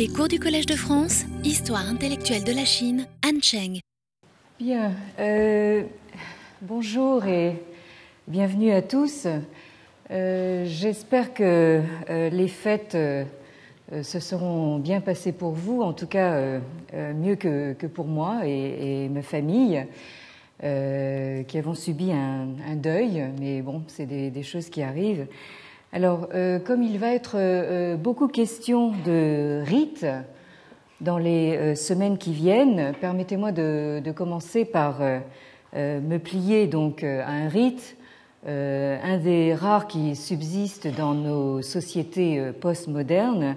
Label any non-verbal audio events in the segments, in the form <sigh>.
Les cours du Collège de France, Histoire intellectuelle de la Chine, Han Cheng. Bien, euh, bonjour et bienvenue à tous. Euh, j'espère que euh, les fêtes se seront bien passées pour vous, en tout cas mieux que, pour moi et, ma famille, qui avons subi un, deuil, mais bon, c'est des, choses qui arrivent. Alors, euh, comme il va être euh, beaucoup question de rites dans les euh, semaines qui viennent, permettez-moi de, commencer par me plier donc à un rite, un des rares qui subsistent dans nos sociétés postmodernes,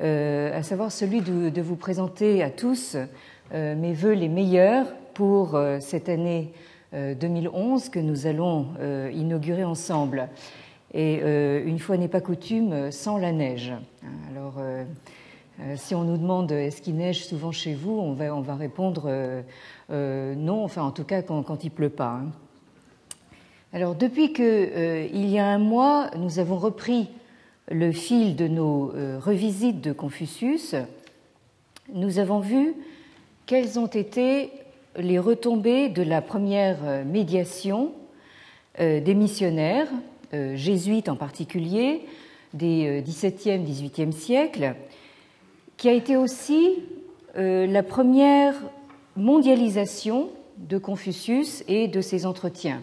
à savoir celui de, vous présenter à tous mes voeux les meilleurs pour cette année 2011 que nous allons inaugurer ensemble et euh, une fois n'est pas coutume, sans la neige. Alors, euh, euh, si on nous demande est-ce qu'il neige souvent chez vous, on va, on va répondre non, enfin en tout cas quand, il pleut pas. Hein. Alors, depuis qu'il y a un mois, nous avons repris le fil de nos revisites de Confucius, nous avons vu quelles ont été les retombées de la première médiation des missionnaires euh, jésuites en particulier, des XVIIe, euh, XVIIIe siècles, qui a été aussi euh, la première mondialisation de Confucius et de ses entretiens.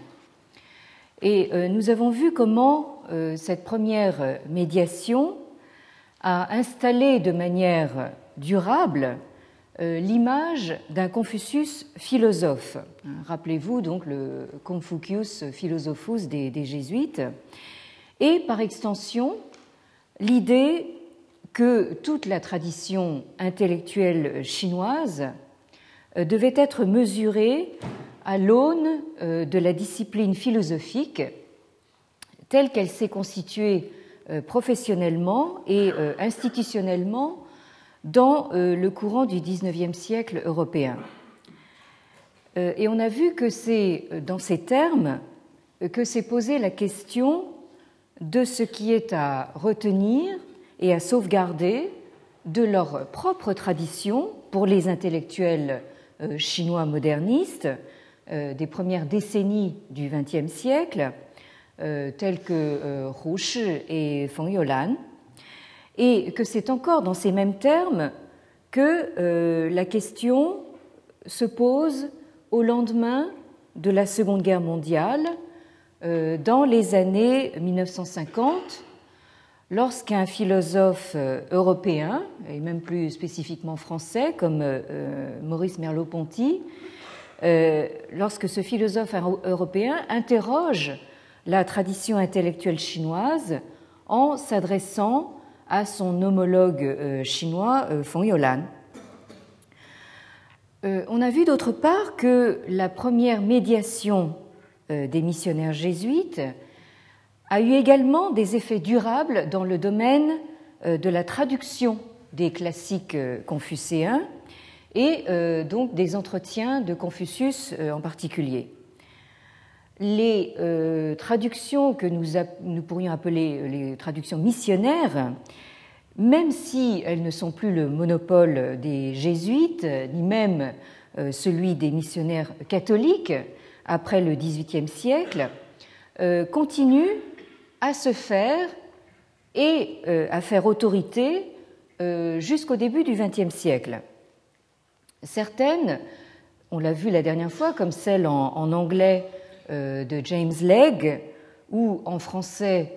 Et nous avons vu comment cette première médiation a installé de manière durable l'image d'un Confucius philosophe. Rappelez-vous donc le Confucius Philosophus des, Jésuites, et par extension l'idée que toute la tradition intellectuelle chinoise euh, devait être mesurée à l'aune euh, de la discipline philosophique telle qu'elle s'est constituée euh, professionnellement et institutionnellement dans le courant du XIXe siècle européen. Euh, et on a vu que c'est euh, dans ces termes euh, que s'est posée la question de ce qui est à retenir et à sauvegarder de leur propre tradition pour les intellectuels chinois modernistes des premières décennies du XXe siècle, tels que Hu Shi et Feng Youlan, et que c'est encore dans ces mêmes termes que la question se pose au lendemain de la Seconde Guerre mondiale, euh, dans les années 1950, lorsqu'un philosophe euh, européen, et même plus spécifiquement français, comme euh, Maurice Merleau-Ponty, lorsque ce philosophe européen interroge la tradition intellectuelle chinoise en s'adressant à son homologue chinois, Feng Youlan. Euh, on a vu d'autre part que la première médiation euh, des missionnaires jésuites a eu également des effets durables dans le domaine euh, de la traduction des classiques confucéens et donc des entretiens de Confucius en particulier. Les traductions que nous, pourrions appeler les traductions missionnaires même si elles ne sont plus le monopole des jésuites, ni même euh, celui des missionnaires catholiques après le XVIIIe siècle, euh, continuent à se faire et euh, à faire autorité jusqu'au début du XXe siècle. Certaines, on l'a vu la dernière fois, comme celle en anglais de James Legge, ou en français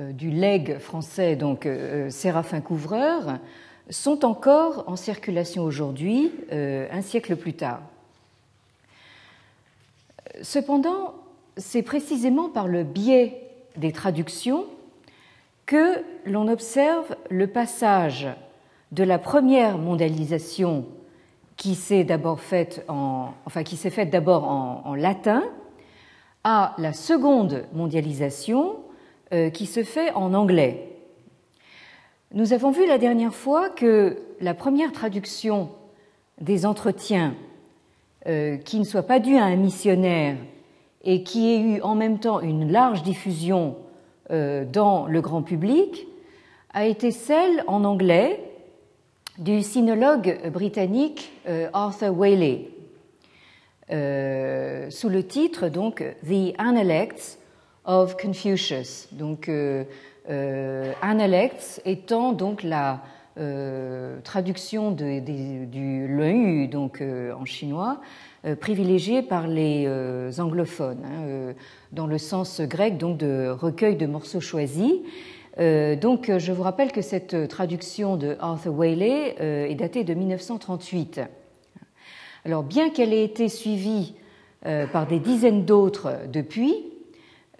euh, du legs français, donc euh, euh, Séraphin Couvreur, sont encore en circulation aujourd'hui, un siècle plus tard. Cependant, c'est précisément par le biais des traductions que l'on observe le passage de la première mondialisation qui s'est d'abord faite en, enfin qui s'est faite d'abord en, latin à la seconde mondialisation euh, qui se fait en anglais. Nous avons vu la dernière fois que la première traduction des entretiens, euh, qui ne soit pas due à un missionnaire et qui ait eu en même temps une large diffusion euh, dans le grand public, a été celle en anglais du sinologue britannique Arthur Waley, sous le titre donc The Analects of Confucius. Donc, Analects étant donc la traduction de, du Leu, donc en chinois, privilégiée par les anglophones, hein, dans le sens grec donc de recueil de morceaux choisis. Euh, donc, je vous rappelle que cette traduction de Arthur Waley euh, est datée de 1938. Alors, bien qu'elle ait été suivie euh, par des dizaines d'autres depuis,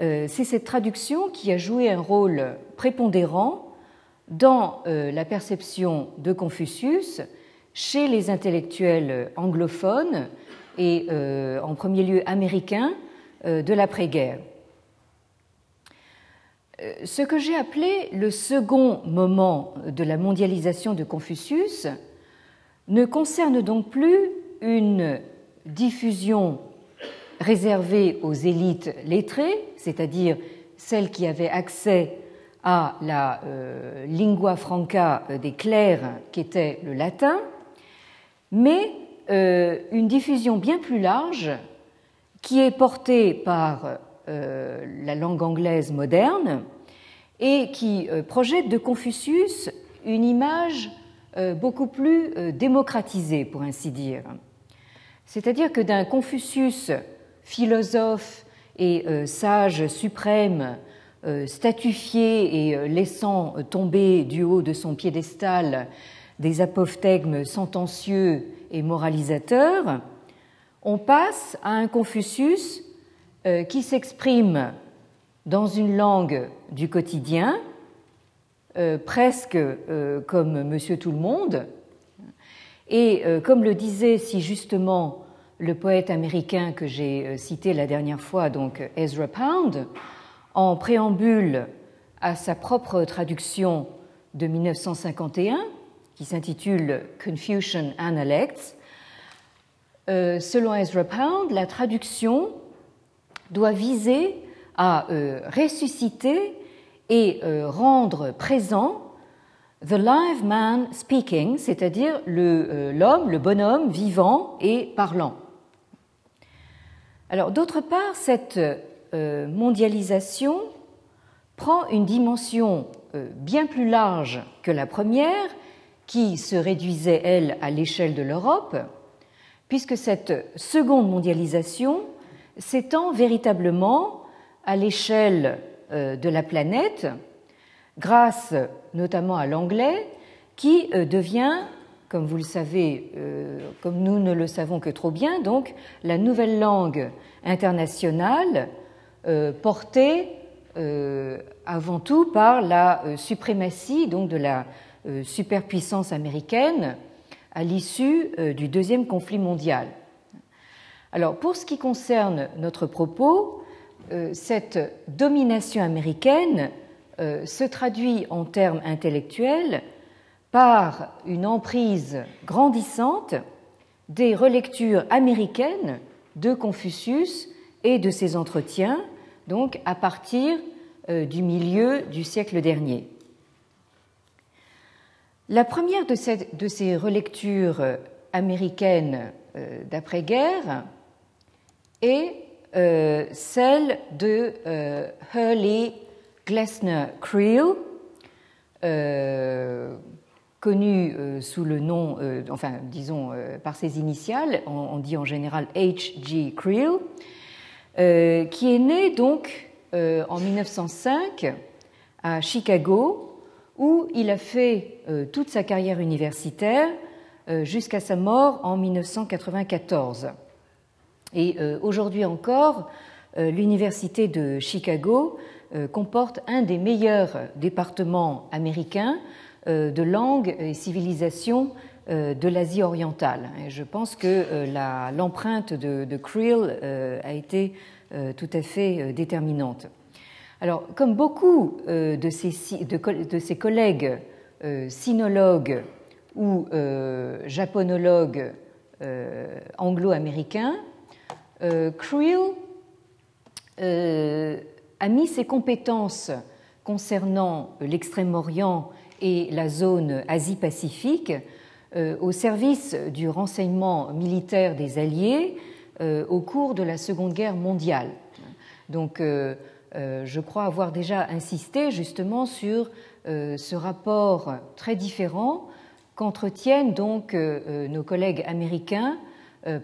c'est cette traduction qui a joué un rôle prépondérant dans la perception de Confucius chez les intellectuels anglophones et en premier lieu américains de l'après-guerre. Euh, ce que j'ai appelé le second moment de la mondialisation de Confucius ne concerne donc plus une diffusion réservée aux élites lettrées, c'est-à-dire celles qui avaient accès à la euh, lingua franca des clercs qui était le latin, mais euh, une diffusion bien plus large qui est portée par euh, la langue anglaise moderne et qui euh, projette de Confucius une image euh, beaucoup plus démocratisée, pour ainsi dire. C'est-à-dire que d'un Confucius philosophe et sage suprême, statufié et laissant tomber du haut de son piédestal des apophthegmes sentencieux et moralisateurs, on passe à un Confucius euh, qui s'exprime dans une langue du quotidien, euh, presque euh, comme Monsieur Tout le Monde. Et comme le disait si justement le poète américain que j'ai cité la dernière fois, donc Ezra Pound, en préambule à sa propre traduction de 1951, qui s'intitule Confucian Analects, selon Ezra Pound, la traduction doit viser à euh, ressusciter et euh, rendre présent the live man speaking, c'est-à-dire euh, l'homme, le, bonhomme vivant et parlant. Alors, d'autre part, cette mondialisation prend une dimension bien plus large que la première, qui se réduisait, elle, à l'échelle de l'Europe, puisque cette seconde mondialisation s'étend véritablement à l'échelle euh, de la planète, grâce notamment à l'anglais, qui euh, devient, comme vous le savez, euh, comme nous ne le savons que trop bien, donc la nouvelle langue internationale portée avant tout par la suprématie donc de la superpuissance américaine à l'issue du deuxième conflit mondial. Alors, pour ce qui concerne notre propos, euh, cette domination américaine euh, se traduit en termes intellectuels par une emprise grandissante des relectures américaines de Confucius et de ses entretiens, donc à partir euh, du milieu du siècle dernier. La première de ces, relectures américaines d'après-guerre euh, celle de euh, Hurley Glessner Creel, euh, connu sous le nom, enfin disons par ses initiales, on, dit en général H.G. Creel, qui est né donc en 1905 à Chicago, où il a fait toute sa carrière universitaire jusqu'à sa mort en 1994. Et euh, aujourd'hui encore, euh, l'Université de Chicago euh, comporte un des meilleurs départements américains de langue et civilisation de l'Asie orientale. Je pense que l'empreinte de, Creel a été tout à fait déterminante. Alors, comme beaucoup de ses, collègues sinologues ou japonologues anglo-américains, euh, Creel euh, a mis ses compétences concernant l'Extrême-Orient et la zone Asie-Pacifique au service du renseignement militaire des Alliés au cours de la Seconde Guerre mondiale. Donc, je crois avoir déjà insisté justement sur ce rapport très différent qu'entretiennent donc nos collègues américains euh,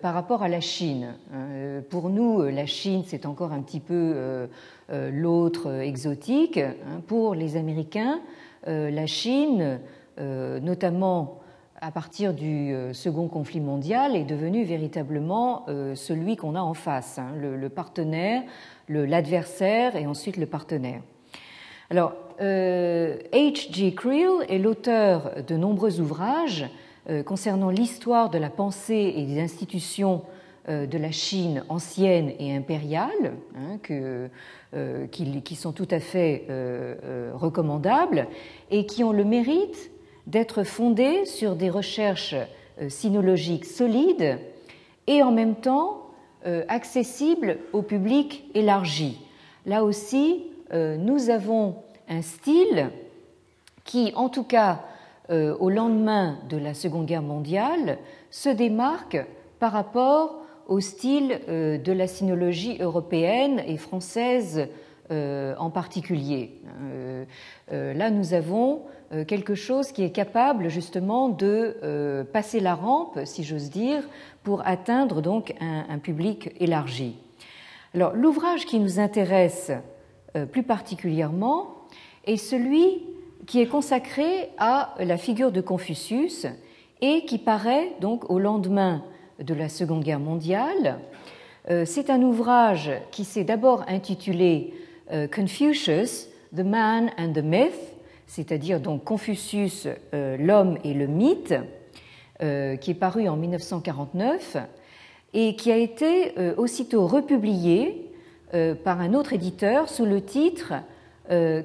par rapport à la Chine. Euh, pour nous, la Chine, c'est encore un petit peu euh, l'autre exotique. Hein. Pour les Américains, la Chine, notamment à partir du second conflit mondial, est devenue véritablement celui qu'on a en face, hein, le partenaire, l'adversaire et ensuite le partenaire. Alors, H.G. Creel est l'auteur de nombreux ouvrages euh, concernant l'histoire de la pensée et des institutions euh, de la Chine ancienne et impériale, hein, euh, qui, sont tout à fait recommandables et qui ont le mérite d'être fondées sur des recherches sinologiques solides et en même temps accessibles au public élargi. Là aussi, nous avons un style qui, en tout cas, euh, au lendemain de la Seconde Guerre mondiale se démarque par rapport au style euh, de la sinologie européenne et française euh, en particulier. Là, nous avons quelque chose qui est capable justement de passer la rampe, si j'ose dire, pour atteindre donc un, un public élargi. Alors, l'ouvrage qui nous intéresse plus particulièrement est celui qui est consacré à la figure de Confucius et qui paraît donc au lendemain de la Seconde Guerre mondiale. Euh, c'est un ouvrage qui s'est d'abord intitulé euh, Confucius, The Man and the Myth, c'est-à-dire donc Confucius, euh, l'homme et le mythe, qui est paru en 1949 et qui a été aussitôt republié par un autre éditeur sous le titre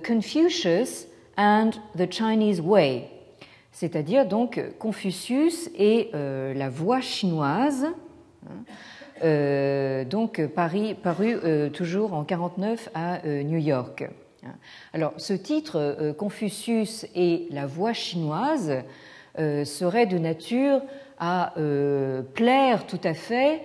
Confucius, and the Chinese Way, c'est-à-dire donc Confucius et euh, la voie chinoise, hein, euh, donc Paris, paru euh, toujours en 49 à New York. Alors, ce titre, Confucius et la voie chinoise, serait de nature à plaire tout à fait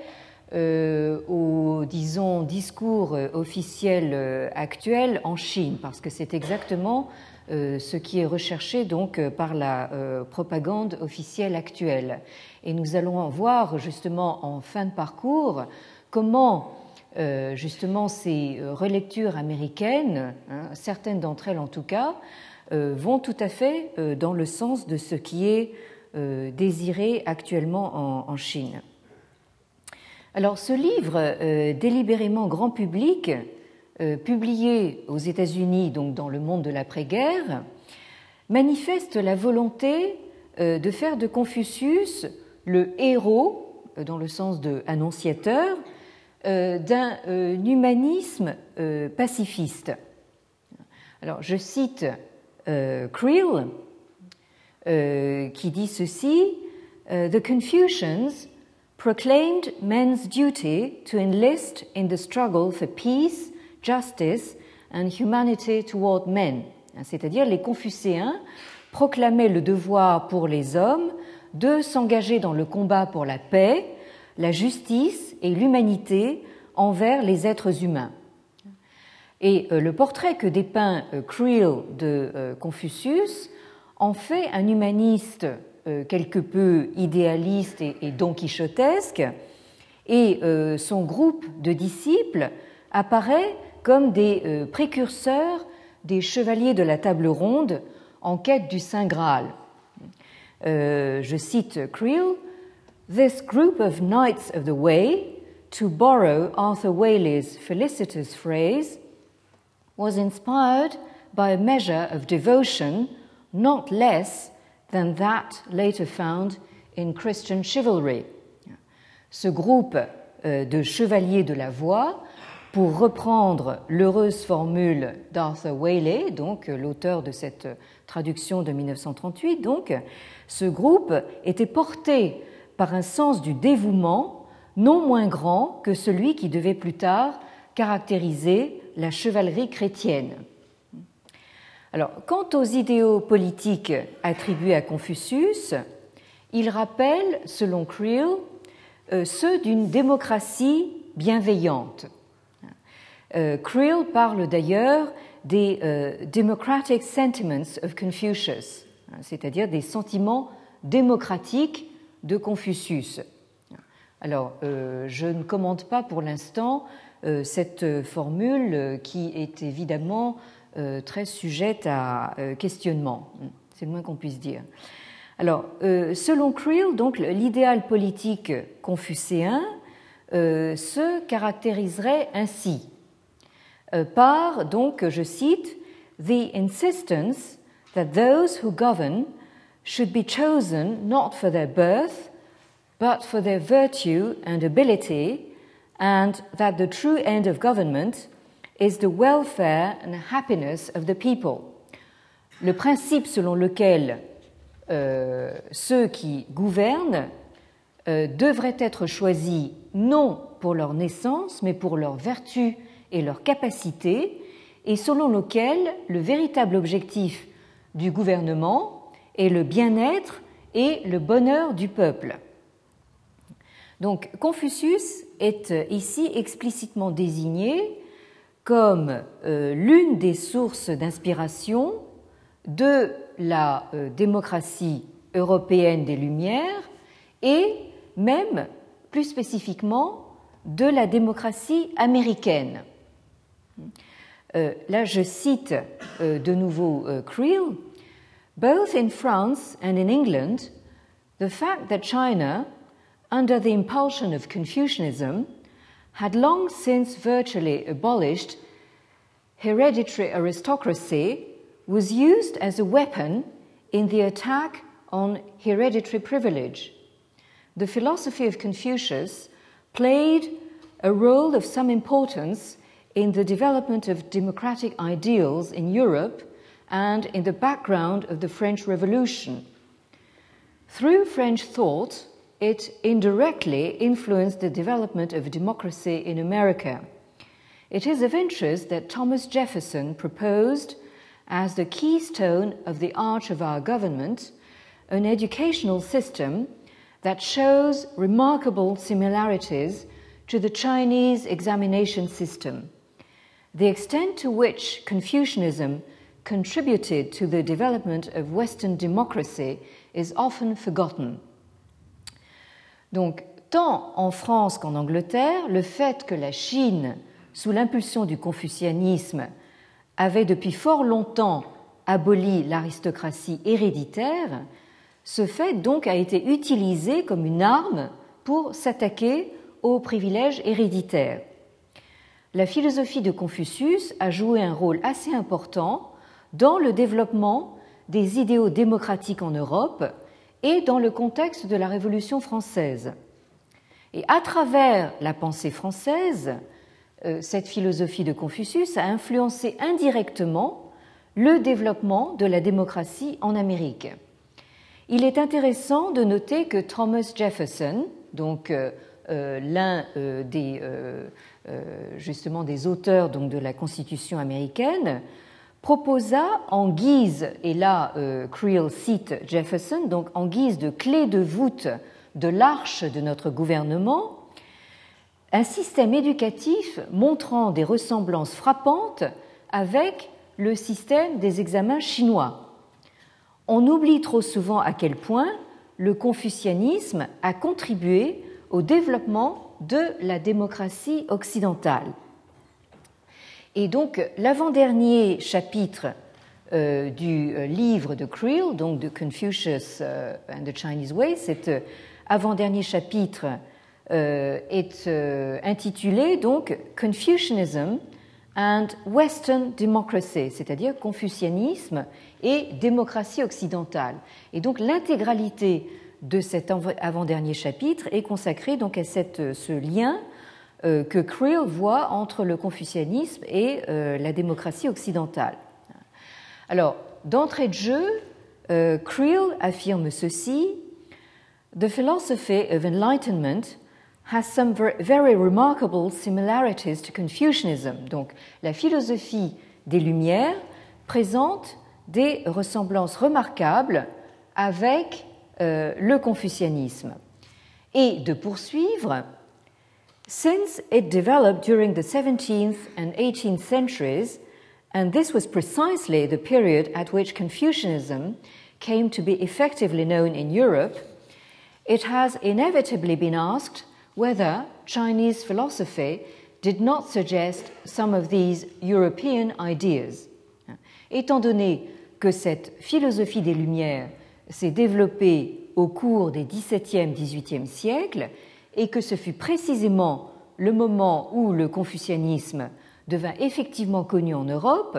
au, disons, discours officiel actuel en Chine, parce que c'est exactement ce qui est recherché donc euh, par la euh, propagande officielle actuelle. Et nous allons voir justement en fin de parcours comment justement ces relectures américaines, hein, certaines d'entre elles en tout cas, vont tout à fait dans le sens de ce qui est désiré actuellement en, Chine. Alors ce livre, délibérément grand public, euh, publié aux États-Unis, donc dans le monde de l'après-guerre, manifeste la volonté euh, de faire de Confucius le héros, euh, dans le sens de annonciateur, d'un humanisme pacifiste. Alors, je cite Creel, qui dit ceci The Confucians proclaimed men's duty to enlist in the struggle for peace justice and humanity toward men, c'est-à-dire les Confucéens proclamaient le devoir pour les hommes de s'engager dans le combat pour la paix, la justice et l'humanité envers les êtres humains. Et euh, le portrait que dépeint euh, Creel de euh, Confucius en fait un humaniste quelque peu idéaliste et don quichotesque, et son groupe de disciples apparaît comme des euh, précurseurs des chevaliers de la table ronde en quête du Saint Graal. Euh, je cite Creel This group of knights of the way, to borrow Arthur Waley's felicitous phrase, was inspired by a measure of devotion not less than that later found in Christian chivalry. Ce groupe euh, de chevaliers de la voie pour reprendre l'heureuse formule d'Arthur Waley, donc l'auteur de cette traduction de 1938, donc, ce groupe était porté par un sens du dévouement non moins grand que celui qui devait plus tard caractériser la chevalerie chrétienne. Alors, quant aux idéaux politiques attribués à Confucius, il rappelle, selon Creel, ceux d'une démocratie bienveillante. Creel parle d'ailleurs des Democratic Sentiments of Confucius, c'est-à-dire des sentiments démocratiques de Confucius. Alors, euh, je ne commente pas pour l'instant euh, cette formule qui est évidemment euh, très sujette à questionnement. C'est le moins qu'on puisse dire. Alors, selon Creel, donc l'idéal politique confucéen se caractériserait ainsi par, donc, je cite, the insistence that those who govern should be chosen not for their birth, but for their virtue and ability, and that the true end of government is the welfare and happiness of the people. Le principe selon lequel euh, ceux qui gouvernent euh, devraient être choisis non pour leur naissance, mais pour leur vertu et leur capacité, et selon lequel le véritable objectif du gouvernement et le bien-être et le bonheur du peuple. Donc Confucius est ici explicitement désigné comme euh, l'une des sources d'inspiration de la euh, démocratie européenne des Lumières et même plus spécifiquement de la démocratie américaine. Euh, là, je cite euh, de nouveau euh, Creel both in France and in England, the fact that China, under the impulsion of Confucianism, had long since virtually abolished hereditary aristocracy was used as a weapon in the attack on hereditary privilege. The philosophy of Confucius played a role of some importance in the development of democratic ideals in Europe and in the background of the French Revolution. Through French thought, it indirectly influenced the development of democracy in America. It is of interest that Thomas Jefferson proposed, as the keystone of the arch of our government, an educational system that shows remarkable similarities to the Chinese examination system. The extent to which Confucianism contributed to the development of Western democracy is often forgotten. Donc, tant en France qu'en Angleterre, le fait que la Chine, sous l'impulsion du confucianisme, avait depuis fort longtemps aboli l'aristocratie héréditaire, ce fait donc a été utilisé comme une arme pour s'attaquer aux privilèges héréditaires. La philosophie de Confucius a joué un rôle assez important dans le développement des idéaux démocratiques en Europe et dans le contexte de la Révolution française. Et à travers la pensée française, euh, cette philosophie de Confucius a influencé indirectement le développement de la démocratie en Amérique. Il est intéressant de noter que Thomas Jefferson, donc euh, euh, l'un des justement des auteurs donc de la Constitution américaine, proposa en guise, et là euh, Creel cite Jefferson, donc en guise de clé de voûte de l'arche de notre gouvernement, un système éducatif montrant des ressemblances frappantes avec le système des examens chinois. On oublie trop souvent à quel point le confucianisme a contribué au développement de la démocratie occidentale. Et donc, l'avant-dernier chapitre euh, du euh, livre de Creel, donc de Confucius euh, and the Chinese Way, cet avant-dernier chapitre est intitulé donc Confucianism and Western Democracy, c'est-à-dire confucianisme et démocratie occidentale. Et donc l'intégralité de cet avant-dernier chapitre est consacrée donc à cette, ce lien euh, que Creel voit entre le confucianisme et euh, la démocratie occidentale. Alors, d'entrée de jeu, euh, Creel affirme ceci The philosophy of enlightenment has some very remarkable similarities to Confucianism. Donc, la philosophie des Lumières présente des ressemblances remarquables avec le confucianisme et de poursuivre Since it developed during the 17th and 18th centuries, and this was precisely the period at which Confucianism came to be effectively known in Europe, it has inevitably been asked whether Chinese philosophy did not suggest some of these European ideas. Étant donné que cette philosophie des Lumières s'est développée au cours des XVIIe, XVIIIe siècles et que ce fut précisément le moment où le confucianisme devint effectivement connu en Europe,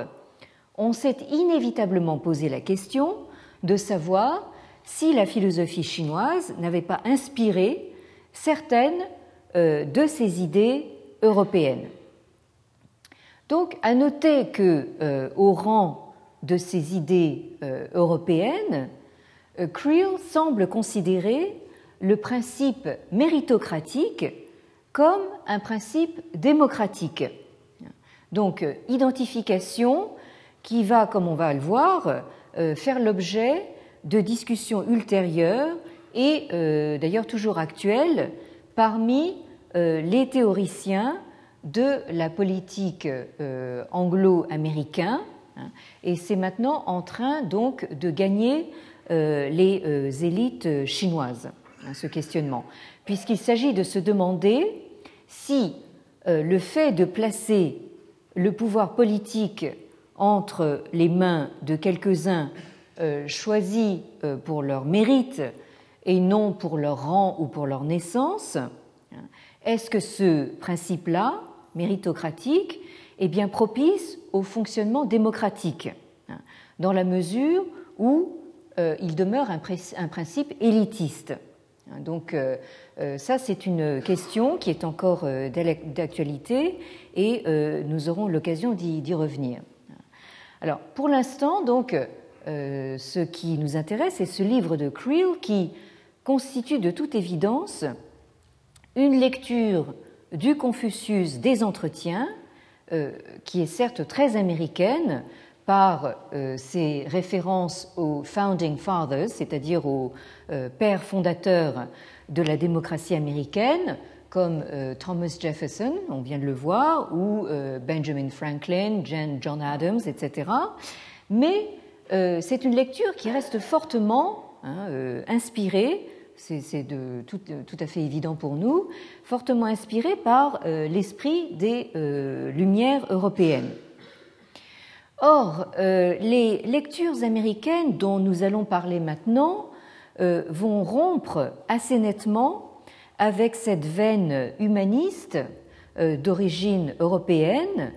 on s'est inévitablement posé la question de savoir si la philosophie chinoise n'avait pas inspiré certaines euh, de ces idées européennes. Donc, à noter que, euh, au rang de ces idées euh, européennes, Creel semble considérer le principe méritocratique comme un principe démocratique. Donc, identification qui va, comme on va le voir, faire l'objet de discussions ultérieures et euh, d'ailleurs toujours actuelles parmi euh, les théoriciens de la politique euh, anglo-américain. Hein, et c'est maintenant en train donc de gagner les élites chinoises, hein, ce questionnement, puisqu'il s'agit de se demander si le fait de placer le pouvoir politique entre les mains de quelques-uns euh, choisis euh, pour leur mérite et non pour leur rang ou pour leur naissance, est-ce que ce principe-là, méritocratique, est bien propice au fonctionnement démocratique, dans la mesure où euh, il demeure un, principe élitiste donc ça, c'est une question qui est encore d'actualité et nous aurons l'occasion d'y revenir. Alors, pour l'instant, donc, euh, ce qui nous intéresse, c'est ce livre de Creel qui constitue de toute évidence une lecture du Confucius des entretiens, euh, qui est certes très américaine par euh, ses références aux Founding Fathers, c'est-à-dire aux pères fondateurs de la démocratie américaine, comme Thomas Jefferson, on vient de le voir, ou Benjamin Franklin, John Adams, etc. Mais euh, c'est une lecture qui reste fortement hein, euh, inspirée, c'est tout, à fait évident pour nous, fortement inspirée par euh, l'esprit des Lumières européennes. Or, les lectures américaines dont nous allons parler maintenant vont rompre assez nettement avec cette veine humaniste d'origine européenne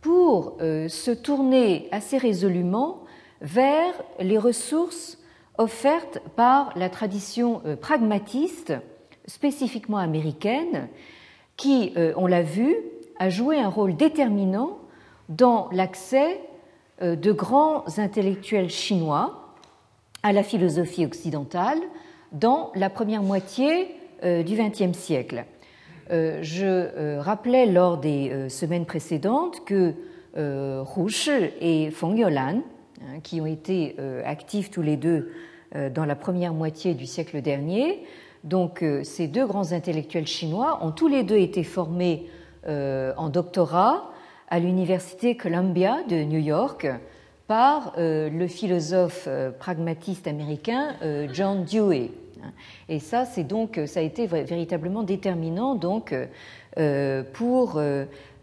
pour se tourner assez résolument vers les ressources offertes par la tradition euh, pragmatiste, spécifiquement américaine, qui, euh, on l'a vu, a joué un rôle déterminant dans l'accès euh, de grands intellectuels chinois à la philosophie occidentale dans la première moitié du XXe siècle. Je rappelais lors des semaines précédentes que Hu Shi et Feng Youlan Hein, qui ont été euh, actifs tous les deux euh, dans la première moitié du siècle dernier. Donc euh, ces deux grands intellectuels chinois ont tous les deux été formés en doctorat à l'université Columbia de New York par le philosophe pragmatiste américain John Dewey. Et ça, c'est donc, ça a été véritablement déterminant donc pour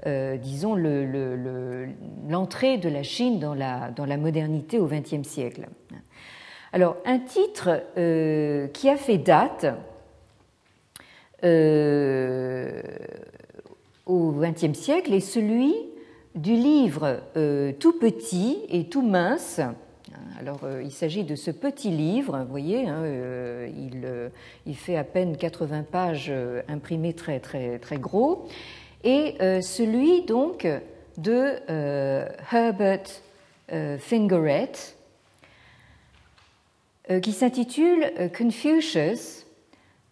euh, disons, l'entrée de la Chine dans la, dans la modernité au XXe siècle. Alors, un titre euh, qui a fait date euh, au XXe siècle est celui du livre tout petit et tout mince. Alors, il s'agit de ce petit livre, vous voyez, hein, il, il, fait à peine 80 pages imprimées très, très, très gros, et euh, celui donc de euh, Herbert euh, Fingeret qui s'intitule Confucius,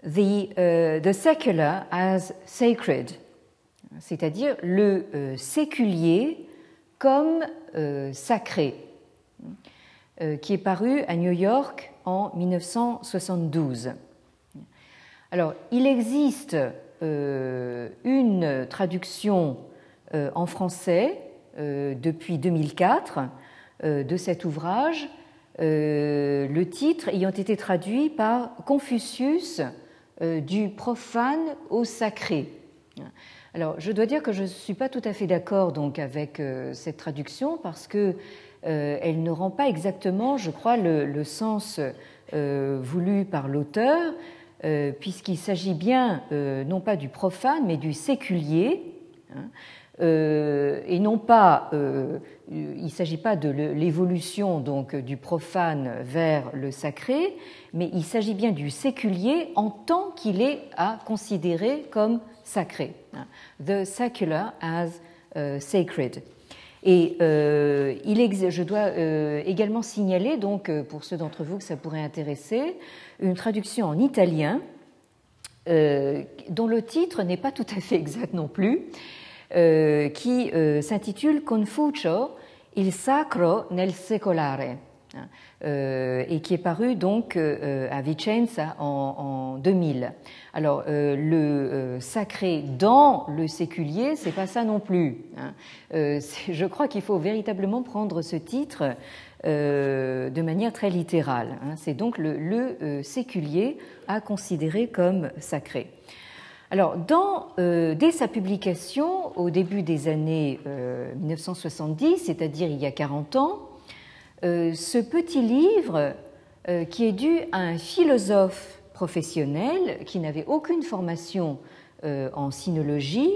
the Secular as Sacred, c'est-à-dire le séculier comme sacré, qui est paru à New York en 1972. Alors, il existe une traduction en français depuis 2004 de cet ouvrage, le titre ayant été traduit par Confucius du profane au sacré. Alors, je dois dire que je ne suis pas tout à fait d'accord avec euh, cette traduction parce que euh, elle ne rend pas exactement, je crois, le, sens euh, voulu par l'auteur, puisqu'il s'agit bien non pas du profane mais du séculier. Hein, et non pas, il ne s'agit pas de l'évolution donc du profane vers le sacré, mais il s'agit bien du séculier en tant qu'il est à considérer comme sacré. The secular as uh, sacred. Et euh, je dois euh, également signaler, donc, euh, pour ceux d'entre vous que ça pourrait intéresser, une traduction en italien dont le titre n'est pas tout à fait exact non plus, qui s'intitule Confucio, il sacro nel secolare. Euh, et qui est paru donc euh, à Vicenza en, 2000. Alors euh, le sacré dans le séculier, c'est pas ça non plus. Hein. je crois qu'il faut véritablement prendre ce titre de manière très littérale. Hein. C'est donc le, séculier à considérer comme sacré. Alors, dès sa publication au début des années 1970, c'est-à-dire il y a 40 ans, euh, ce petit livre, euh, qui est dû à un philosophe professionnel qui n'avait aucune formation euh, en sinologie,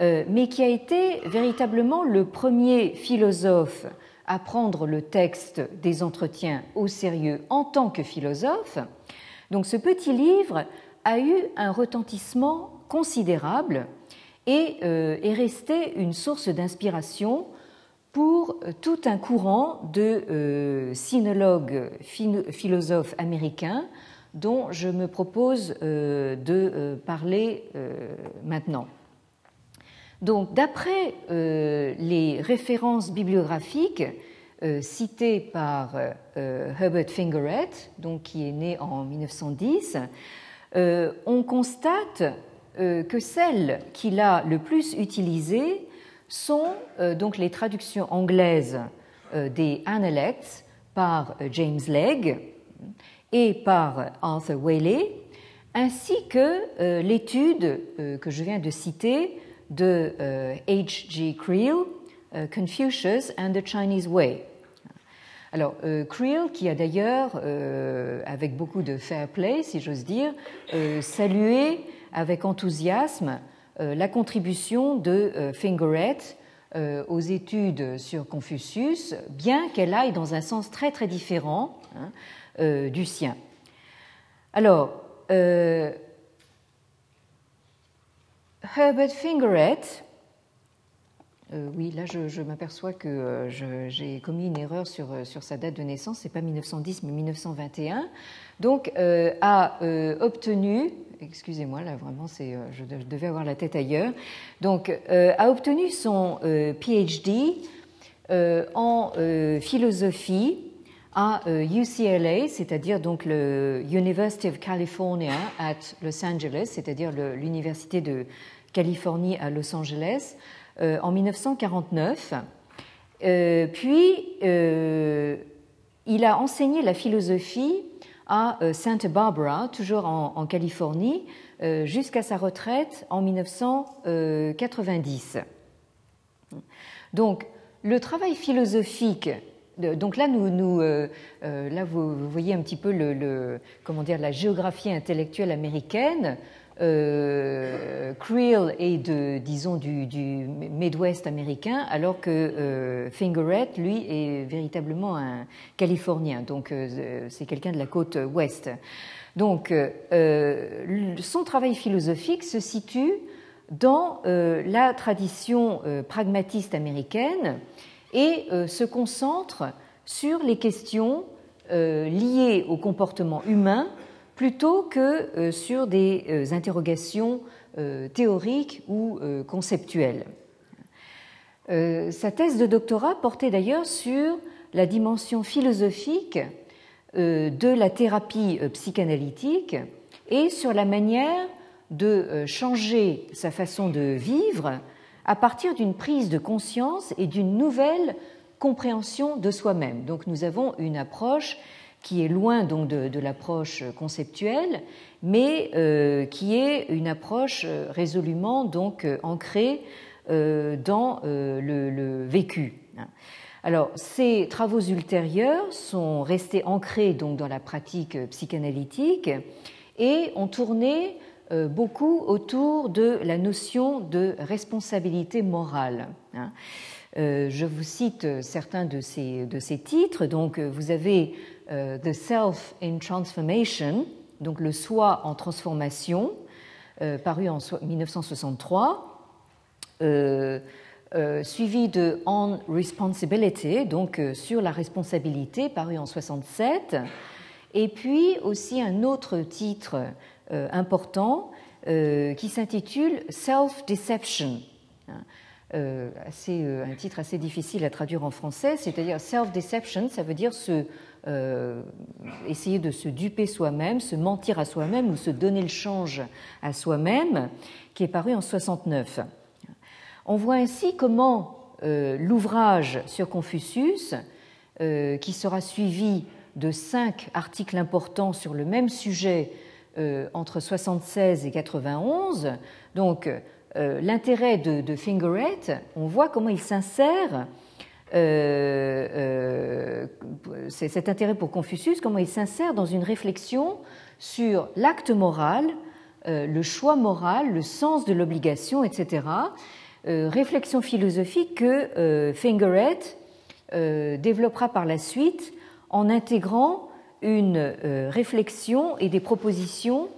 mais qui a été véritablement le premier philosophe à prendre le texte des entretiens au sérieux en tant que philosophe. Donc ce petit livre a eu un retentissement considérable et est resté une source d'inspiration pour euh, tout un courant de euh, sinologues philosophes américains dont je me propose euh, de parler maintenant. Donc, d'après les références bibliographiques citées par Herbert Fingeret, donc qui est né en 1910, on constate que celle qu'il a le plus utilisée sont euh, donc les traductions anglaises euh, des Analects par euh, James Legge et par Arthur Whaley, ainsi que l'étude que je viens de citer de H.G. Creel, Confucius and the Chinese Way. Alors, Creel, qui a d'ailleurs, avec beaucoup de fair play, si j'ose dire, salué avec enthousiasme euh, la contribution de euh, Fingeret euh, aux études sur Confucius, bien qu'elle aille dans un sens très très différent hein, du sien. Alors, Herbert Fingeret, oui, là je, m'aperçois que j'ai commis une erreur sur, sur, sa date de naissance, c'est pas 1910 mais 1921, donc a obtenu excusez-moi, là vraiment, c'est, euh, je devais avoir la tête ailleurs. Donc, euh, a obtenu son euh, PhD en philosophie à UCLA, c'est-à-dire donc le University of California at Los Angeles, c'est-à-dire l'université de Californie à Los Angeles, en 1949. puis, il a enseigné la philosophie à euh, Santa Barbara, toujours en, Californie, euh, jusqu'à sa retraite en 1990. Donc, le travail philosophique donc là, nous, nous euh, là vous, voyez un petit peu le, comment dire, la géographie intellectuelle américaine. Euh, Creel est de, disons, du, Midwest américain, alors que euh, Fingeret, lui, est véritablement un Californien, donc euh, c'est quelqu'un de la côte ouest. Donc, euh, son travail philosophique se situe dans la tradition pragmatiste américaine et se concentre sur les questions liées au comportement humain plutôt que euh, sur des euh, interrogations euh, théoriques ou conceptuelles. Sa thèse de doctorat portait d'ailleurs sur la dimension philosophique de la thérapie psychanalytique et sur la manière de changer sa façon de vivre à partir d'une prise de conscience et d'une nouvelle compréhension de soi-même. Donc nous avons une approche qui est loin donc de, l'approche conceptuelle, mais euh, qui est une approche euh, résolument donc euh, ancrée dans le, vécu. Alors, ces travaux ultérieurs sont restés ancrés donc dans la pratique psychanalytique et ont tourné beaucoup autour de la notion de responsabilité morale. Hein. Je vous cite certains de ces, de ces titres. Donc, vous avez The Self in Transformation, donc le soi en transformation, euh, paru en 1963, euh, suivi de On Responsibility, donc sur la responsabilité, paru en 67, et puis aussi un autre titre important qui s'intitule Self Deception. assez, un titre assez difficile à traduire en français, c'est-à-dire self-deception, ça veut dire se euh, essayer de se duper soi-même, se mentir à soi-même ou se donner le change à soi-même, qui est paru en 69. On voit ainsi comment euh, l'ouvrage sur Confucius, euh, qui sera suivi de cinq articles importants sur le même sujet entre 76 et 91, donc l'intérêt de, de Fingeret, on voit comment il s'insère euh, euh, cet intérêt pour Confucius, comment il s'insère dans une réflexion sur l'acte moral, euh, le choix moral, le sens de l'obligation, etc. réflexion philosophique que Fingeret développera par la suite en intégrant une réflexion et des propositions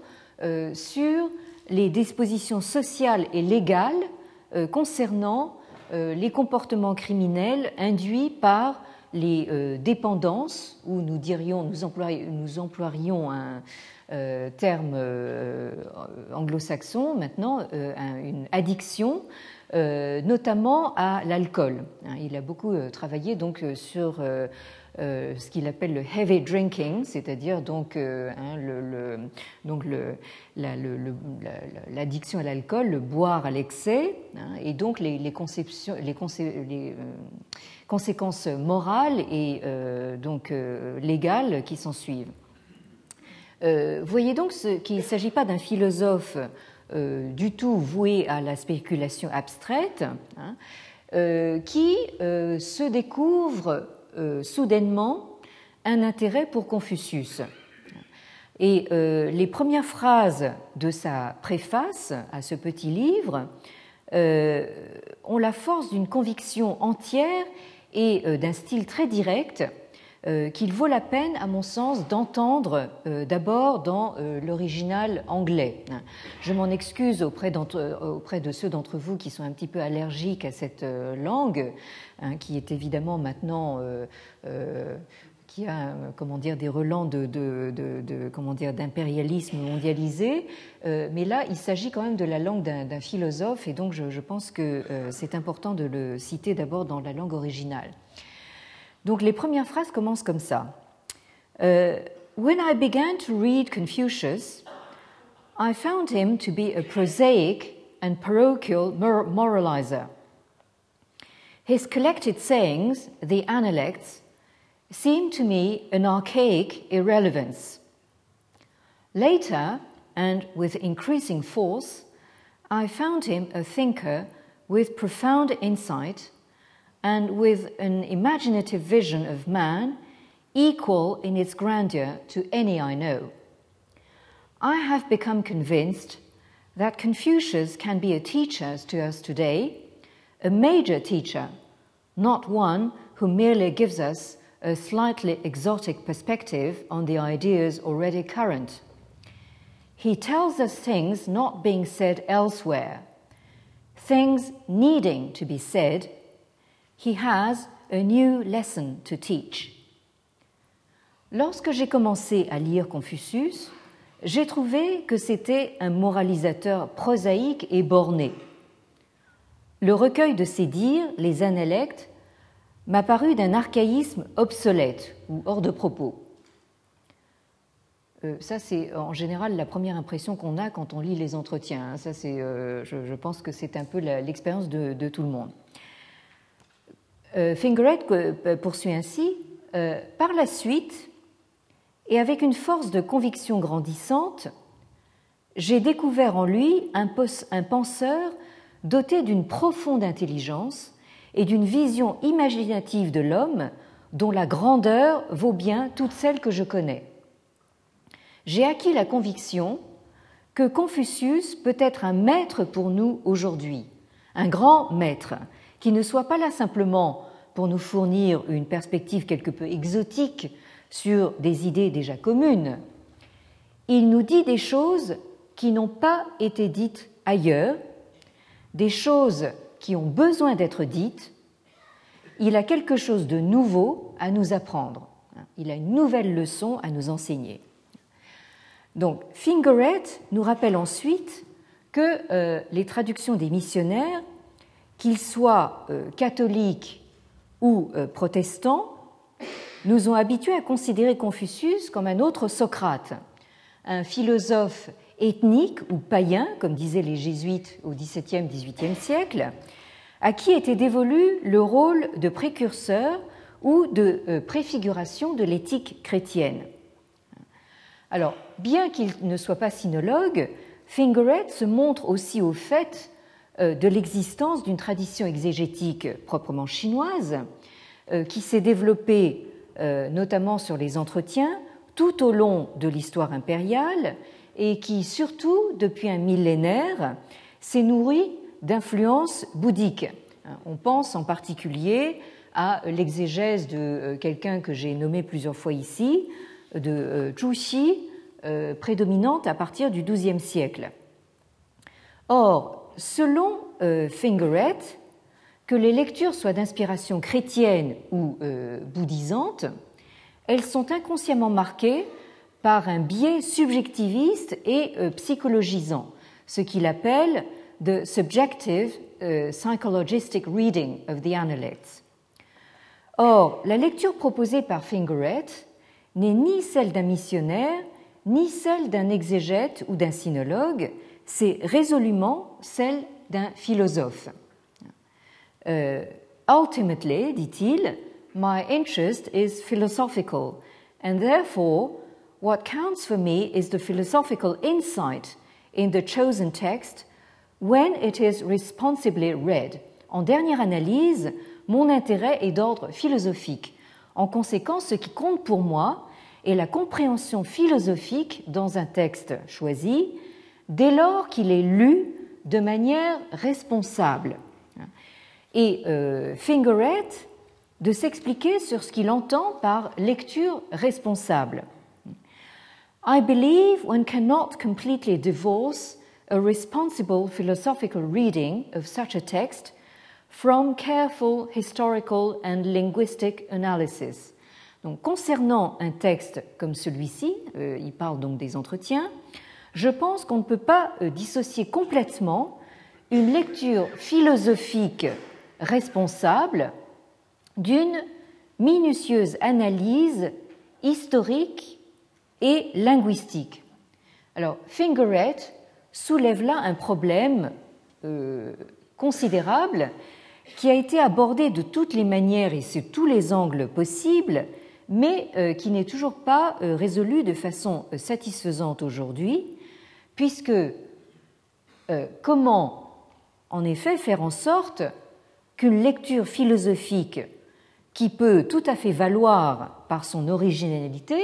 sur les dispositions sociales et légales concernant les comportements criminels induits par les euh, dépendances, ou nous dirions, nous employerions, un euh, terme anglo-saxon maintenant, une addiction, notamment à l'alcool. Hein, il a beaucoup travaillé donc sur euh, ce qu'il appelle le heavy drinking, c'est-à-dire donc, euh, l'addiction à l'alcool, le boire à l'excès, hein, et donc les, euh, conséquences morales et donc légales qui s'en suivent. voyez donc qu'il ne s'agit pas d'un philosophe du tout voué à la spéculation abstraite, hein, qui se découvre euh, soudainement un intérêt pour Confucius. Et euh, les premières phrases de sa préface à ce petit livre euh, ont la force d'une conviction entière et d'un style très direct qu'il vaut la peine, à mon sens, d'entendre d'abord dans l'original anglais. Je m'en excuse auprès, de ceux d'entre vous qui sont un petit peu allergiques à cette langue, Hein, qui est évidemment maintenant euh, euh, qui a comment dire des relents de, d'impérialisme mondialisé, euh, mais là il s'agit quand même de la langue d'un philosophe et donc je, pense que c'est important de le citer d'abord dans la langue originale. Donc les premières phrases commencent comme ça. Euh, when I began to read Confucius, I found him to be a prosaic and parochial moralizer. His collected sayings, the Analects, seemed to me an archaic irrelevance. Later, and with increasing force, I found him a thinker with profound insight and with an imaginative vision of man equal in its grandeur to any I know. I have become convinced that Confucius can be a teacher to us today a major teacher, not one who merely gives us a slightly exotic perspective on the ideas already current. He tells us things not being said elsewhere, things needing to be said. He has a new lesson to teach. Lorsque j'ai commencé à lire Confucius, j'ai trouvé que c'était un moralisateur prosaïque et borné le recueil de ses dires, les Analectes, m'a paru d'un archaïsme obsolète ou hors de propos. Euh, ça, c'est en général la première impression qu'on a quand on lit les entretiens. Hein. Ça, c'est, euh, je, pense que c'est un peu l'expérience de, tout le monde. Euh, Fingeret poursuit ainsi Par la suite, et avec une force de conviction grandissante, j'ai découvert en lui un penseur doté d'une profonde intelligence et d'une vision imaginative de l'homme dont la grandeur vaut bien toutes celles que je connais. J'ai acquis la conviction que Confucius peut être un maître pour nous aujourd'hui, un grand maître, qui ne soit pas là simplement pour nous fournir une perspective quelque peu exotique sur des idées déjà communes. Il nous dit des choses qui n'ont pas été dites ailleurs, des choses qui ont besoin d'être dites. Il a quelque chose de nouveau à nous apprendre. Il a une nouvelle leçon à nous enseigner. Donc Fingeret nous rappelle ensuite que euh, les traductions des missionnaires, qu'ils soient euh, catholiques ou euh, protestants, nous ont habitués à considérer Confucius comme un autre Socrate, un philosophe ethnique ou païen, comme disaient les jésuites au XVIIe, XVIIIe siècle, à qui était dévolu le rôle de précurseur ou de préfiguration de l'éthique chrétienne. Alors, bien qu'il ne soit pas sinologue, Fingeret se montre aussi au fait euh, de l'existence d'une tradition exégétique proprement chinoise euh, qui s'est développée euh, notamment sur les entretiens tout au long de l'histoire impériale et qui, surtout depuis un millénaire, s'est nourrie d'influences bouddhiques. On pense en particulier à l'exégèse de quelqu'un que j'ai nommé plusieurs fois ici, de Zhu euh, prédominante à partir du XIIe siècle. Or, selon euh, Fingeret, que les lectures soient d'inspiration chrétienne ou euh, bouddhisante, elles sont inconsciemment marquées par un biais subjectiviste et psychologisant, ce qu'il appelle the subjective psychologistic reading of the analects. Or, la lecture proposée par Fingeret n'est ni celle d'un missionnaire, ni celle d'un exégète ou d'un sinologue, c'est résolument celle d'un philosophe. Euh, ultimately, dit-il, my interest is philosophical, and therefore, what counts for me is the philosophical insight in the chosen text when it is responsibly read. En dernière analyse, mon intérêt est d'ordre philosophique. En conséquence, ce qui compte pour moi, et la compréhension philosophique dans un texte choisi dès lors qu'il est lu de manière responsable. Et euh, Fingeret de s'expliquer sur ce qu'il entend par lecture responsable. I believe one cannot completely divorce a responsible philosophical reading of such a text from careful historical and linguistic analysis. Donc, concernant un texte comme celui-ci, euh, il parle donc des entretiens, je pense qu'on ne peut pas euh, dissocier complètement une lecture philosophique responsable d'une minutieuse analyse historique et linguistique. Alors, Fingeret soulève là un problème euh, considérable qui a été abordé de toutes les manières et sous tous les angles possibles mais euh, qui n'est toujours pas résolu de façon satisfaisante aujourd'hui, puisque comment en effet faire en sorte qu'une lecture philosophique qui peut tout à fait valoir par son originalité,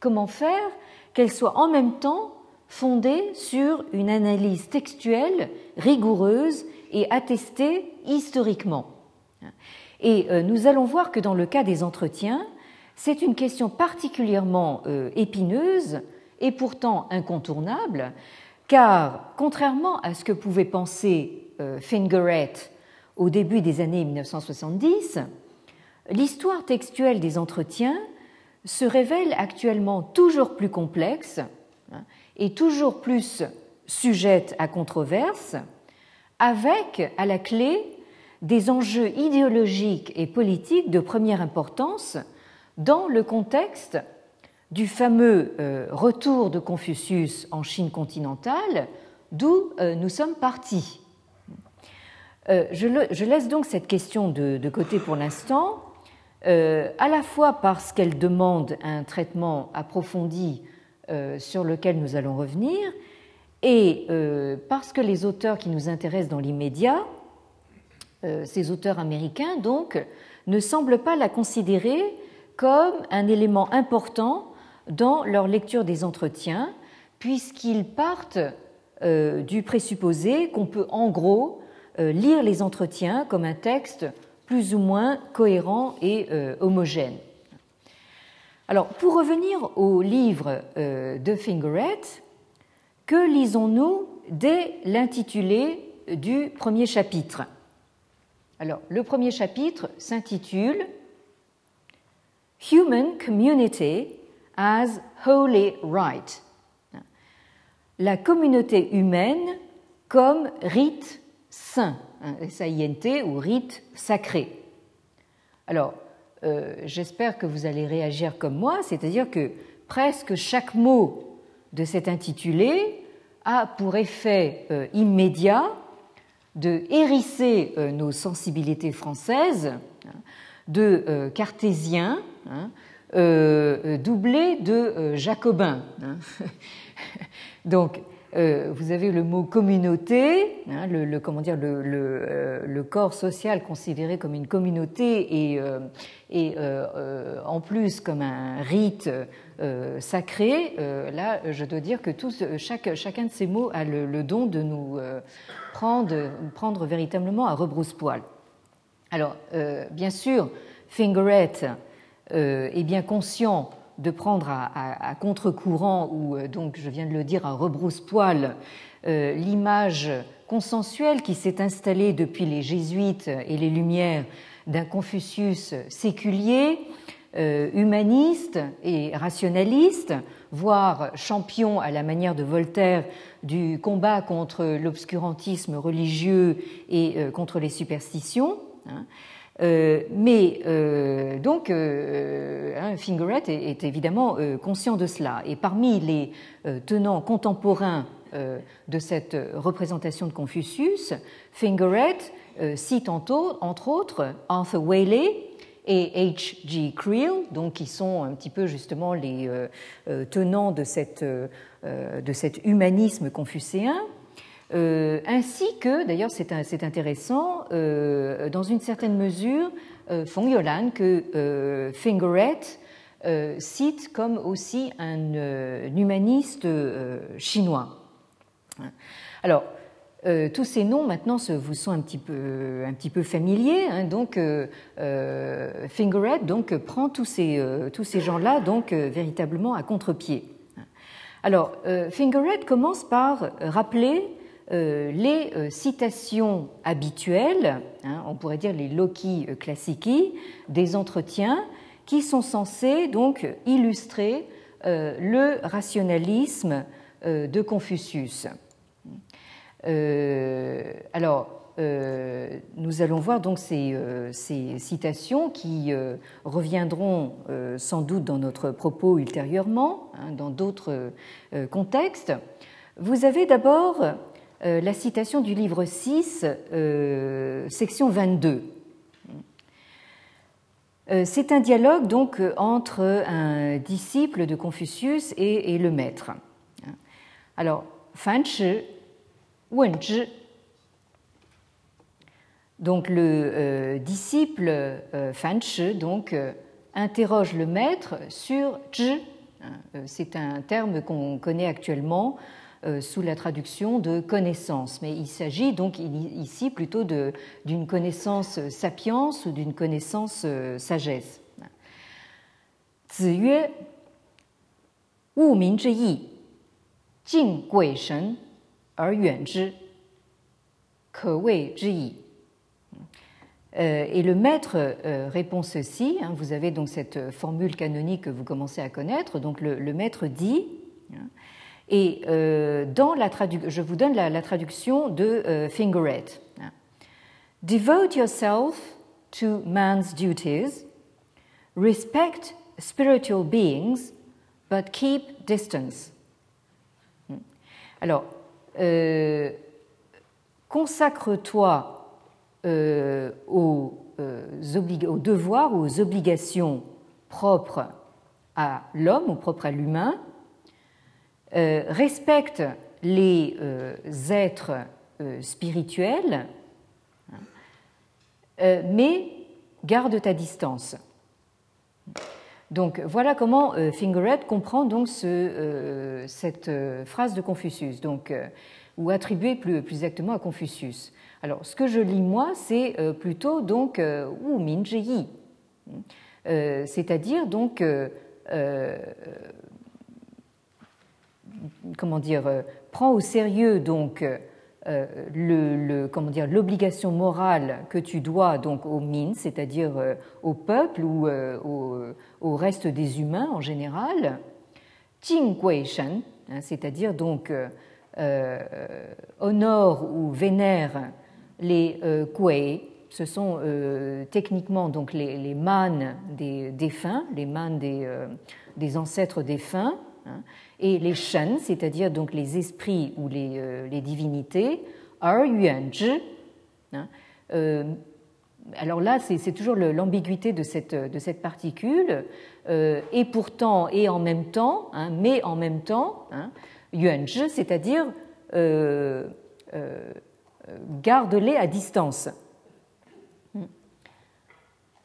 comment faire qu'elle soit en même temps fondée sur une analyse textuelle rigoureuse et attestée historiquement. Et nous allons voir que dans le cas des entretiens, c'est une question particulièrement euh, épineuse et pourtant incontournable, car contrairement à ce que pouvait penser euh, Fingeret au début des années 1970, l'histoire textuelle des entretiens se révèle actuellement toujours plus complexe hein, et toujours plus sujette à controverse, avec à la clé des enjeux idéologiques et politiques de première importance dans le contexte du fameux retour de Confucius en Chine continentale, d'où nous sommes partis. Je, laisse donc cette question de côté pour l'instant euh, à la fois parce qu'elle demande un traitement approfondi euh, sur lequel nous allons revenir, et euh, parce que les auteurs qui nous intéressent dans l'immédiat, ces auteurs américains donc, ne semblent pas la considérer comme un élément important dans leur lecture des entretiens, puisqu'ils partent du présupposé qu'on peut en gros lire les entretiens comme un texte plus ou moins cohérent et euh, homogène. Alors, pour revenir au livre euh, de Fingeret, que lisons-nous dès l'intitulé du premier chapitre? Alors, le premier chapitre s'intitule Human Community as Holy Right. La communauté humaine comme rite saint. S-A-I-N-T ou rite sacré. Alors, euh, j'espère que vous allez réagir comme moi, c'est-à-dire que presque chaque mot de cet intitulé a pour effet euh, immédiat de hérisser euh, nos sensibilités françaises hein, de cartésiens, hein, doublés de jacobins. Hein. <laughs> Donc, euh, vous avez le mot communauté, hein, le, comment dire, le, euh, corps social considéré comme une communauté et, euh, en plus comme un rite sacré. là, je dois dire que chaque, chacun de ces mots a le, don de nous prendre, prendre véritablement à rebrousse-poil. Alors, bien sûr, Fingeret est bien conscient de prendre à, contre-courant, ou euh, donc je viens de le dire à rebrousse-poil, euh, l'image consensuelle qui s'est installée depuis les jésuites et les Lumières d'un Confucius séculier, euh, humaniste et rationaliste, voire champion à la manière de Voltaire du combat contre l'obscurantisme religieux et contre les superstitions. Hein. Euh, mais euh, donc, euh, hein, Fingeret est, évidemment conscient de cela. Et parmi les tenants contemporains de cette représentation de Confucius, Fingeret cite entre autres Arthur Waley et H.G. Creel, donc qui sont un petit peu justement les tenants de, cette, de cet humanisme confucéen. Euh, ainsi que, d'ailleurs c'est intéressant, euh, dans une certaine mesure, euh, Feng Yolan, que Fingeret cite comme aussi un, humaniste chinois. Alors, tous ces noms maintenant vous sont un petit peu, un petit peu familiers. Hein, donc, Fingeret donc, prend tous ces, tous ces gens-là donc, véritablement à contre-pied. Alors, Fingeret commence par rappeler euh, les euh, citations habituelles, hein, on pourrait dire les loci classiques des entretiens, qui sont censés donc illustrer euh, le rationalisme de Confucius. alors, nous allons voir donc ces, citations qui reviendront sans doute dans notre propos ultérieurement, hein, dans d'autres contextes. Vous avez d'abord euh, la citation du livre 6, euh, section 22. Euh, c'est un dialogue donc entre un disciple de Confucius et, le maître. Alors, Fan Chi, Wen Donc le disciple Fan Chi donc interroge le maître sur Zhi. C'est un terme qu'on connaît actuellement euh, sous la traduction de connaissance. Mais il s'agit donc ici plutôt d'une connaissance sapience ou d'une connaissance euh, sagesse. Wu yi, Jing Shen, Er Wei. Euh, et le maître répond ceci. Hein, vous avez donc cette formule canonique que vous commencez à connaître. Donc le, le maître dit hein, et euh, dans la je vous donne la, traduction de euh, Fingeret. Devote yourself to man's duties, respect spiritual beings, but keep distance. Alors, euh, consacre-toi euh, aux, aux, devoirs, aux obligations propres à l'homme ou propres à l'humain, respecte les êtres spirituels, hein, mais garde ta distance. Donc voilà comment euh, Fingeret comprend donc euh, cette euh, phrase de Confucius, donc, ou attribuée plus, exactement à Confucius. Alors ce que je lis moi, c'est plutôt donc Wu Min Yi, c'est-à-dire donc comment dire, prend au sérieux donc euh, le, comment dire l'obligation morale que tu dois donc aux Min, c'est-à-dire euh, au peuple ou euh, au, reste des humains en général, Shen, hein, c'est-à-dire donc honore ou vénère les Kuei, ce sont techniquement donc les, les mânes des défunts, les mânes des, ancêtres défunts, et les shen, c'est-à-dire donc les esprits ou les, euh, divinités, er yuan zhi. Hein, euh, alors là, c'est toujours l'ambiguïté de cette, de cette particule, euh, et pourtant, et en même temps, hein, mais en même temps, hein, yuan zhi, c'est-à-dire garde-les à distance.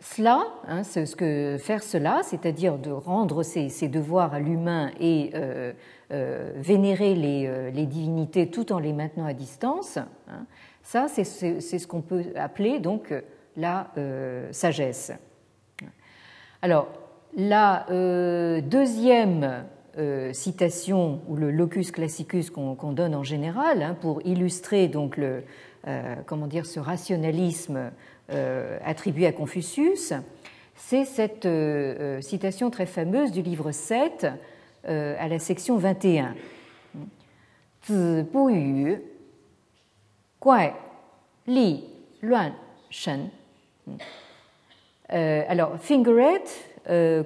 Cela, hein, ce que faire cela, c'est-à-dire de rendre ses, devoirs à l'humain et euh, euh, vénérer euh, les, divinités tout en les maintenant à distance, hein, ça, c'est ce qu'on peut appeler donc la sagesse. Alors, la deuxième citation ou le locus classicus qu'on donne en général hein, pour illustrer donc le, comment dire, ce rationalisme attribuée à Confucius, c'est cette euh, euh, citation très fameuse du livre 7 à la section 21. Zi bu yu, guai, li, luan, shen. Alors, Fingeret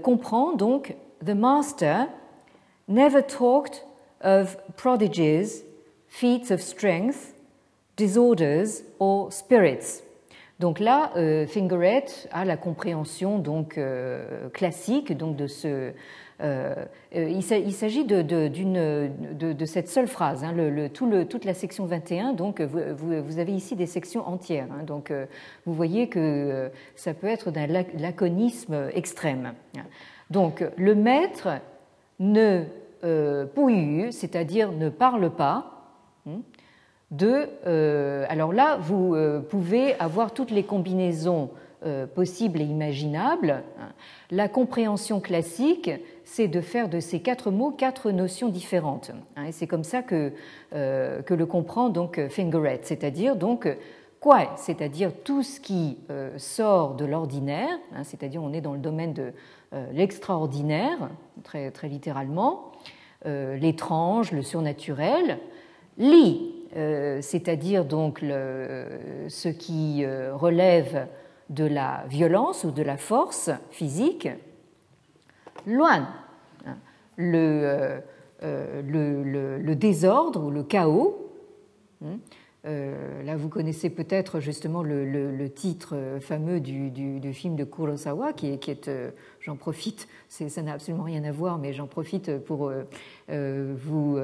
comprend donc The master never talked of prodigies, feats of strength, disorders, or spirits. Donc là, euh, Fingeret a la compréhension donc euh, classique donc de ce. Euh, il s'agit de, cette seule phrase, hein, toute la section 21. Donc vous, avez ici des sections entières. Hein, donc vous voyez que ça peut être d'un laconisme extrême. Donc le maître ne pouille, c'est-à-dire ne parle pas. Hein, de... Euh, alors là, vous euh, pouvez avoir toutes les combinaisons euh, possibles et imaginables. La compréhension classique, c'est de faire de ces quatre mots quatre notions différentes. Hein, c'est comme ça que, que le comprend donc Fingeret, c'est-à-dire donc quoi, c'est-à-dire tout ce qui sort de l'ordinaire, hein, c'est-à-dire on est dans le domaine de l'extraordinaire, très, très littéralement, l'étrange, le surnaturel. Li, c'est-à-dire donc ce qui euh, relève de la violence ou de la force physique. Loin, hein, euh, le, désordre ou le chaos. Euh, là, vous connaissez peut-être justement le, titre fameux du, film de Kurosawa, qui est, euh, j'en profite, ça n'a absolument rien à voir, mais j'en profite pour euh, vous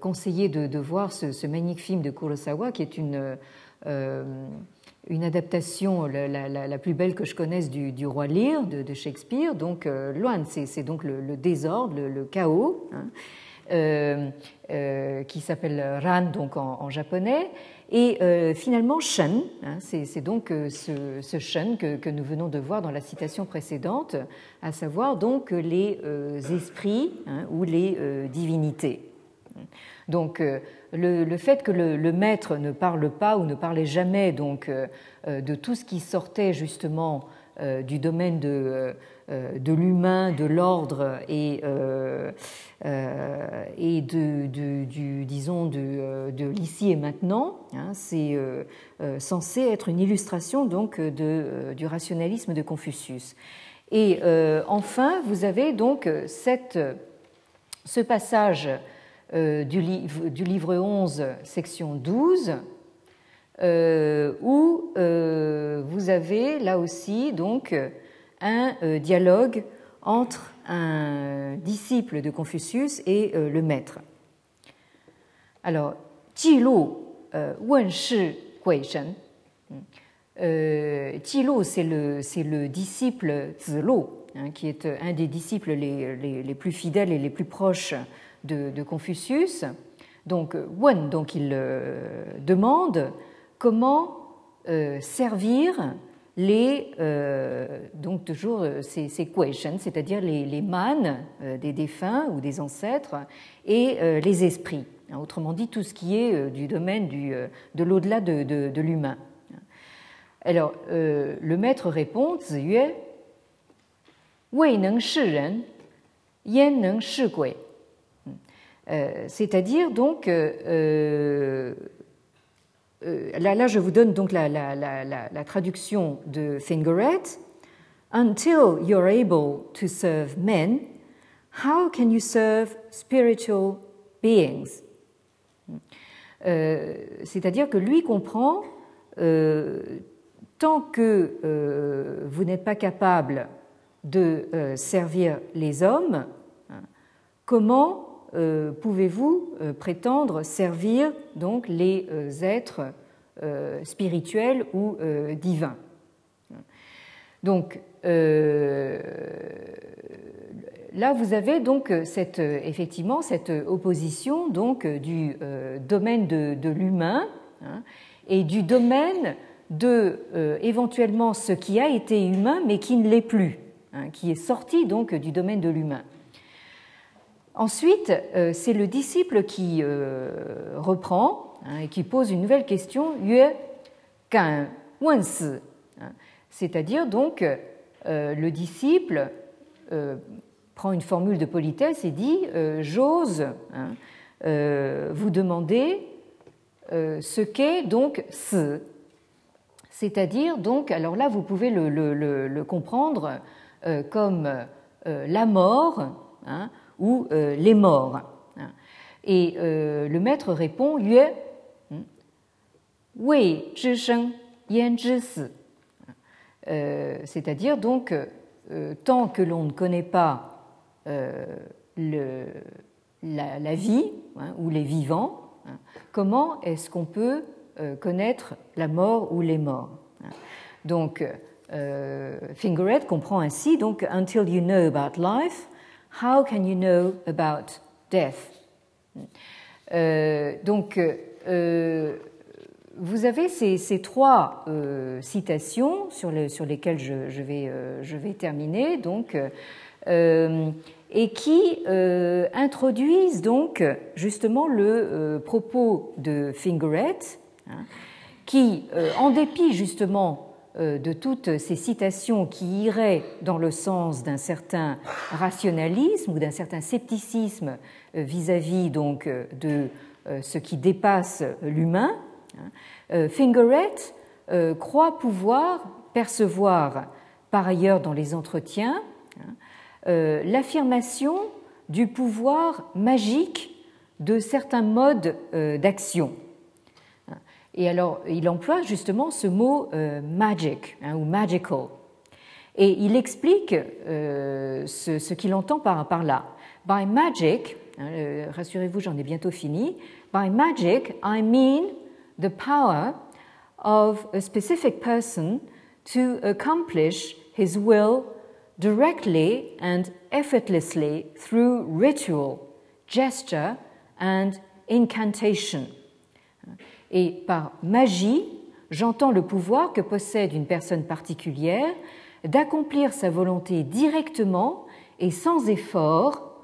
conseiller de, voir ce, magnifique film de Kurosawa, qui est une, adaptation la, plus belle que je connaisse du, Roi Lear de, Shakespeare. Donc, loin, c'est donc le, désordre, le, chaos. Hein. Euh, euh, qui s'appelle Ran donc en, japonais. Et euh, finalement, Shen, hein, c'est donc ce, ce Shen que, nous venons de voir dans la citation précédente, à savoir donc les esprits hein, ou les divinités. Donc, le, fait que le, maître ne parle pas ou ne parlait jamais donc de tout ce qui sortait justement du domaine de de l'humain, de l'ordre et, euh, euh, et de, du, disons, de, de l'ici et maintenant. Hein, c'est censé être une illustration donc de, du rationalisme de Confucius. Et enfin, vous avez donc cette ce passage du, livre, du, livre, 11, section 12, où vous avez là aussi donc un dialogue entre un disciple de Confucius et le maître. Alors, Ji Lu Wen Shi Gui Shen euh, c'est le, le, disciple Zelo, hein, qui est un des disciples les, plus fidèles et les plus proches de, Confucius. Donc, Wen, donc il euh, demande comment euh, servir les, euh, donc toujours ces, ces c'est-à-dire les, les mânes des défunts ou des ancêtres et les esprits. Hein, autrement dit, tout ce qui est du domaine de l'au-delà de, l'humain. Alors, euh, le maître répond Ziyue, Wei neng shi ren, yan neng shi gui. Euh, c'est-à-dire, donc, euh, là, là, je vous donne donc la, la, la, la traduction de Fingeret. Until you're able to serve men, how can you serve spiritual beings? C'est-à-dire que lui comprend tant que euh, vous n'êtes pas capable de euh, servir les hommes, hein, comment euh, pouvez-vous prétendre servir donc les êtres spirituels ou divins? Donc là, vous avez donc effectivement cette opposition donc du domaine de, l'humain hein, et du domaine de euh, éventuellement ce qui a été humain mais qui ne l'est plus, hein, qui est sorti donc du domaine de l'humain. Ensuite, euh, c'est le disciple qui euh, reprend hein, et qui pose une nouvelle question, hein. c'est-à-dire donc le disciple prend une formule de politesse et dit J'ose vous demander ce qu'est donc ce c'est-à-dire, donc, alors là, vous pouvez le, comprendre euh, comme euh, la mort hein, ou euh, les morts. Hein. Et le maître répond Yue, hmm, Wei zhi yan zhi C'est-à-dire, donc, tant que l'on ne connaît pas la, vie hein, ou les vivants, comment est-ce qu'on peut euh, connaître la mort ou les morts. Donc, euh, comprend ainsi donc until you know about life, how can you know about death? Euh, Donc, euh, vous avez ces, trois euh, citations sur, le, sur, lesquelles je, vais, terminer, donc, et qui introduisent donc justement le propos de Fingeret Hein, qui, euh, en dépit justement euh, de toutes ces citations qui iraient dans le sens d'un certain rationalisme ou d'un certain scepticisme euh, vis-à-vis donc de ce qui dépasse l'humain, hein, Fingeret croit pouvoir percevoir par ailleurs dans les entretiens hein, l'affirmation du pouvoir magique de certains modes d'action et alors, il emploie justement ce mot euh, magic hein, ou magical. Et il explique euh, ce, qu'il entend par, par, là. By magic, hein, euh, rassurez-vous, j'en ai bientôt fini. By magic, I mean the power of a specific person to accomplish his will directly and effortlessly through ritual, gesture and incantation. Et par magie, j'entends le pouvoir que possède une personne particulière d'accomplir sa volonté directement et sans effort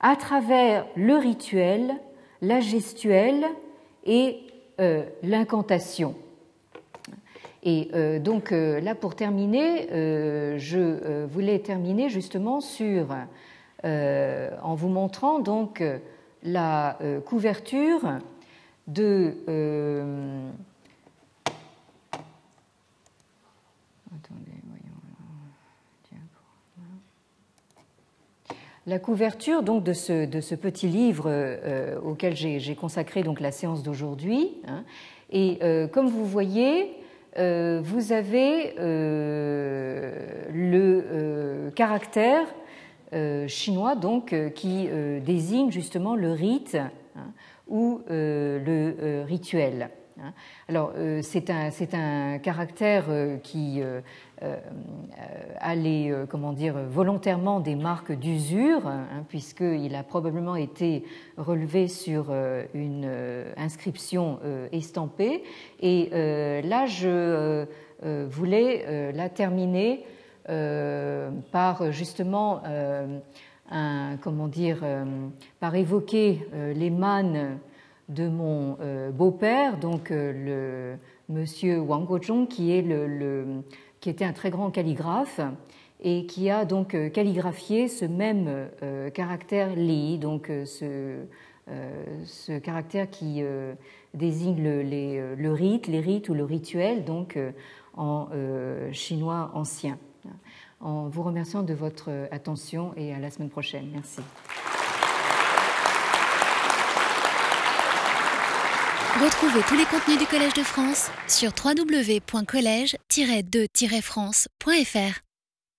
à travers le rituel, la gestuelle et euh, l'incantation. Et euh, donc euh, là, pour terminer, je voulais terminer justement sur, en vous montrant donc la couverture de euh, la couverture donc de ce, de ce petit livre auquel j'ai consacré donc la séance d'aujourd'hui. Hein. et comme vous voyez, vous avez le caractère chinois donc qui désigne justement le rite hein, ou le rituel. Hein. Alors, euh, c'est un, un, caractère euh, qui euh, a comment dire, volontairement des marques d'usure, hein, puisqu'il a probablement été relevé sur une inscription estampée. Et là, je voulais la terminer par justement comment dire, par évoquer les mannes de mon euh, beau-père, donc euh, le monsieur Wang Gozhong, qui, qui était un très grand calligraphe et qui a donc euh, calligraphié ce même caractère li, donc ce, ce caractère qui désigne le, le, rite, les rites ou le rituel, donc en chinois ancien. En vous remerciant de votre attention et à la semaine prochaine. Merci. Retrouvez tous les contenus du Collège de France sur www.colège-2-france.fr.